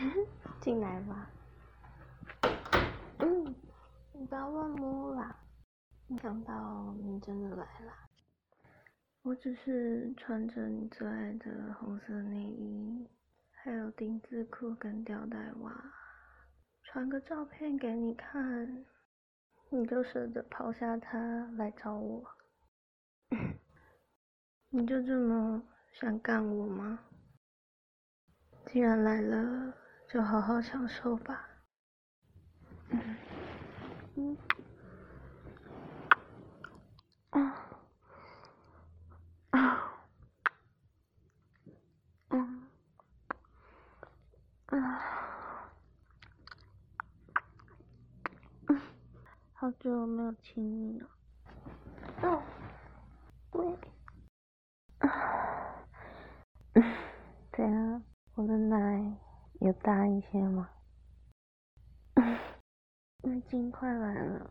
进来吧。嗯，你不要乱摸啦。没想到你真的来了。我只是穿着你最爱的红色内衣，还有丁字裤跟吊带袜，传个照片给你看，你就舍得抛下他来找我？你就这么想干我吗？既然来了，就好好享受吧。嗯。嗯。啊。啊嗯。啊嗯，好久没有亲你了。哦，对。啊，嗯，对啊，我的奶有大一些吗？已经快来了，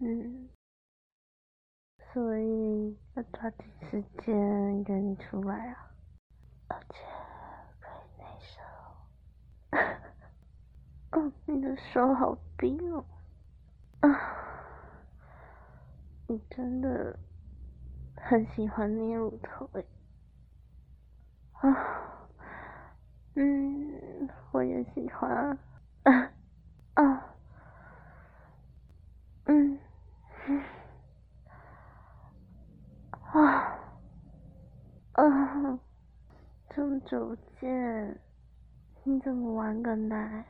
嗯，所以要抓紧时间约你出来啊，而且可以内射。嗯，你的手好冰哦，啊，你真的很喜欢捏乳头诶，啊，嗯，我也喜欢，啊。嗯，啊，啊，这么久不见，你怎么玩个奶？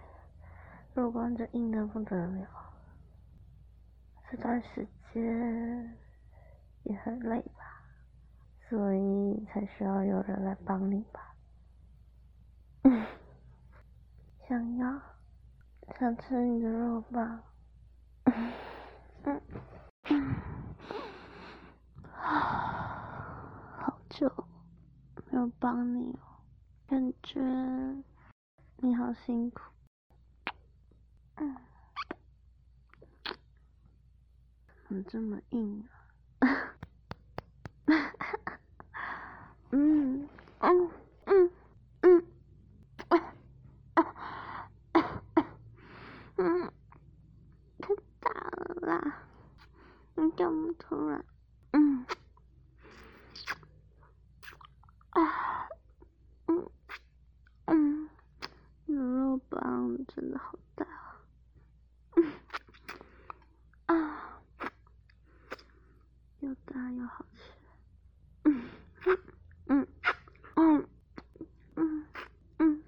肉光就硬的不得了，这段时间也很累吧，所以才需要有人来帮你吧？嗯，想要，想吃你的肉棒。嗯嗯，啊，好久没有帮你了，感觉你好辛苦。嗯，怎么这么硬啊？嗯嗯嗯嗯，嗯。啦，你这么突然，嗯，啊，嗯嗯，牛肉棒真的好大，嗯，啊，又大又好吃，嗯嗯嗯嗯嗯，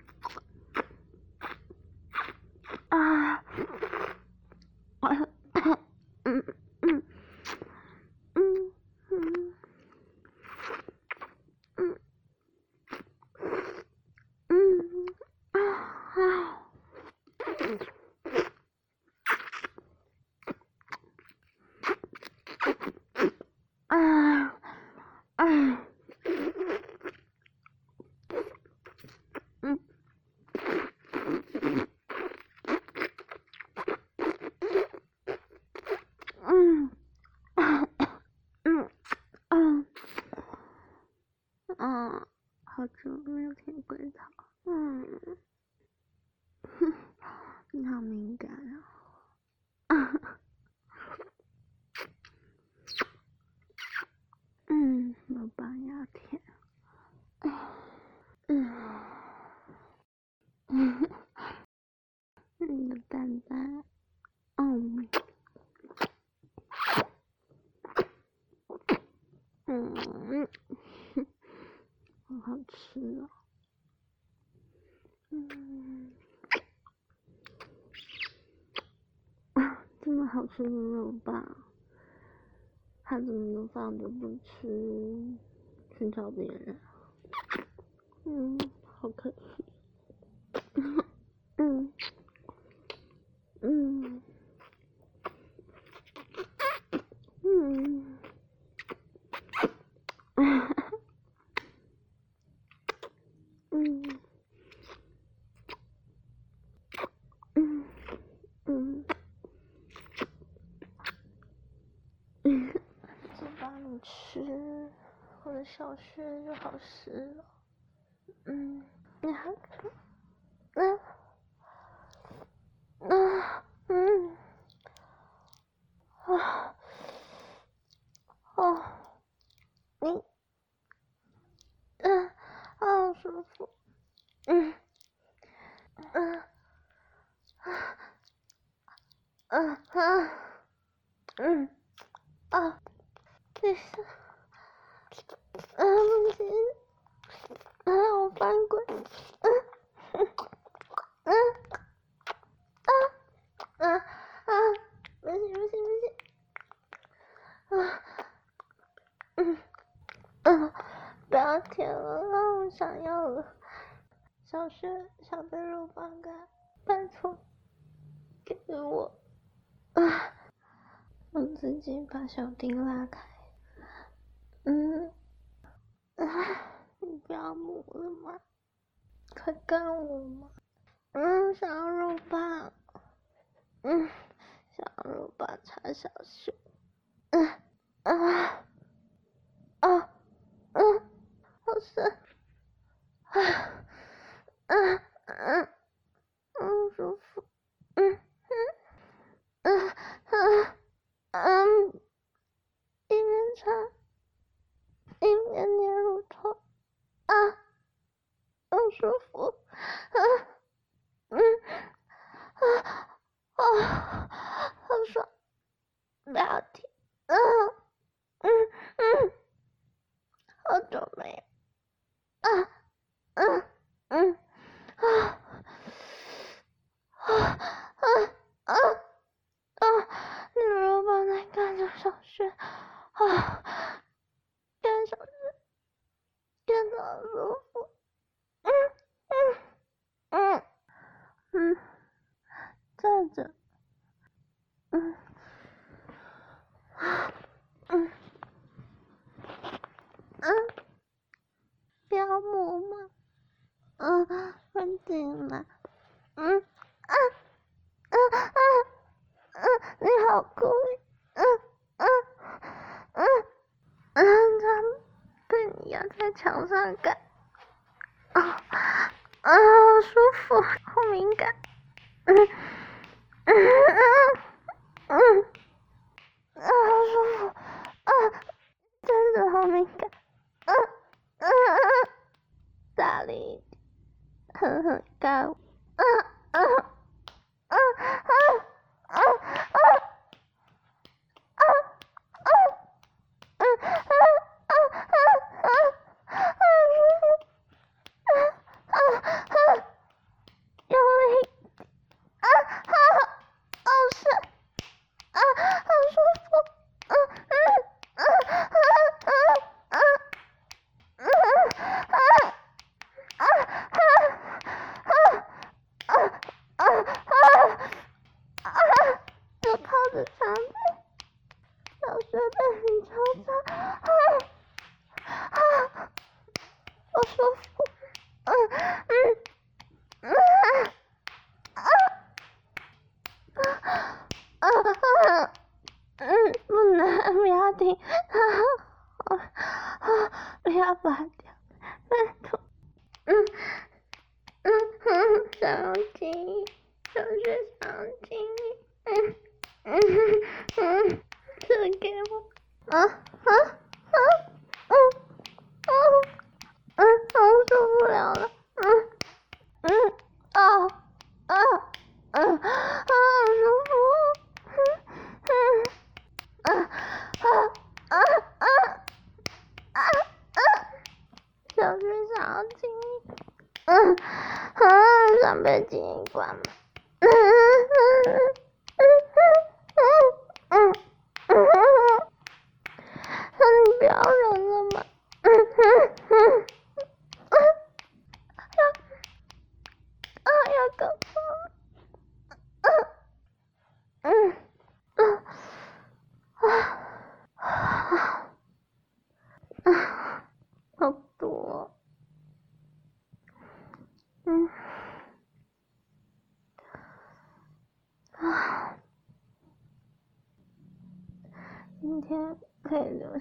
啊。好久没有舔龟头，嗯，你好敏感啊，嗯，老板要舔，嗯，嗯，你的蛋蛋，嗯，嗯。好吃啊，嗯，这么好吃的肉棒，他怎么能放着不吃，去找别人？嗯，好可惜，嗯，睡就好湿了，嗯，你还，嗯，嗯，啊，哦，你，嗯，好舒服，嗯，嗯，啊，嗯嗯。不要舔了，我想要了。小轩想被肉棒干，拜托，给我！啊！我自己把小丁拉开。嗯，啊！你不要摸了吗？快干我嘛！嗯，想要肉棒。嗯，想要肉棒插小熊。嗯啊啊，好酸啊！嗯嗯嗯，舒服，嗯嗯嗯嗯嗯，一边擦一边捏乳头，啊，好舒服，啊嗯啊啊，好爽，不要停，嗯嗯嗯，好久没有，啊嗯嗯。啊啊啊啊啊！你老板在干小雪，啊，干小雪，干的好舒服，嗯嗯嗯嗯，站着，嗯嗯嗯，不要摸嘛，嗯。嗯啊啊啊啊！你好酷，嗯嗯嗯嗯，他被你压在墙上干，啊啊，好舒服，好敏感，嗯嗯嗯嗯，啊，好舒服，啊，真的好敏感，嗯嗯嗯，大力。哼哼，干，嗯 嗯你超赞，好，好，我舒服，嗯，嗯，啊，啊，啊，啊啊，嗯，不能，不要停，啊啊，要拔掉，太痛，嗯，嗯，想亲，就是想亲你，嗯，嗯嗯，赐给我。啊啊啊啊啊啊！我受不了了，嗯。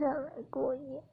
下来过夜。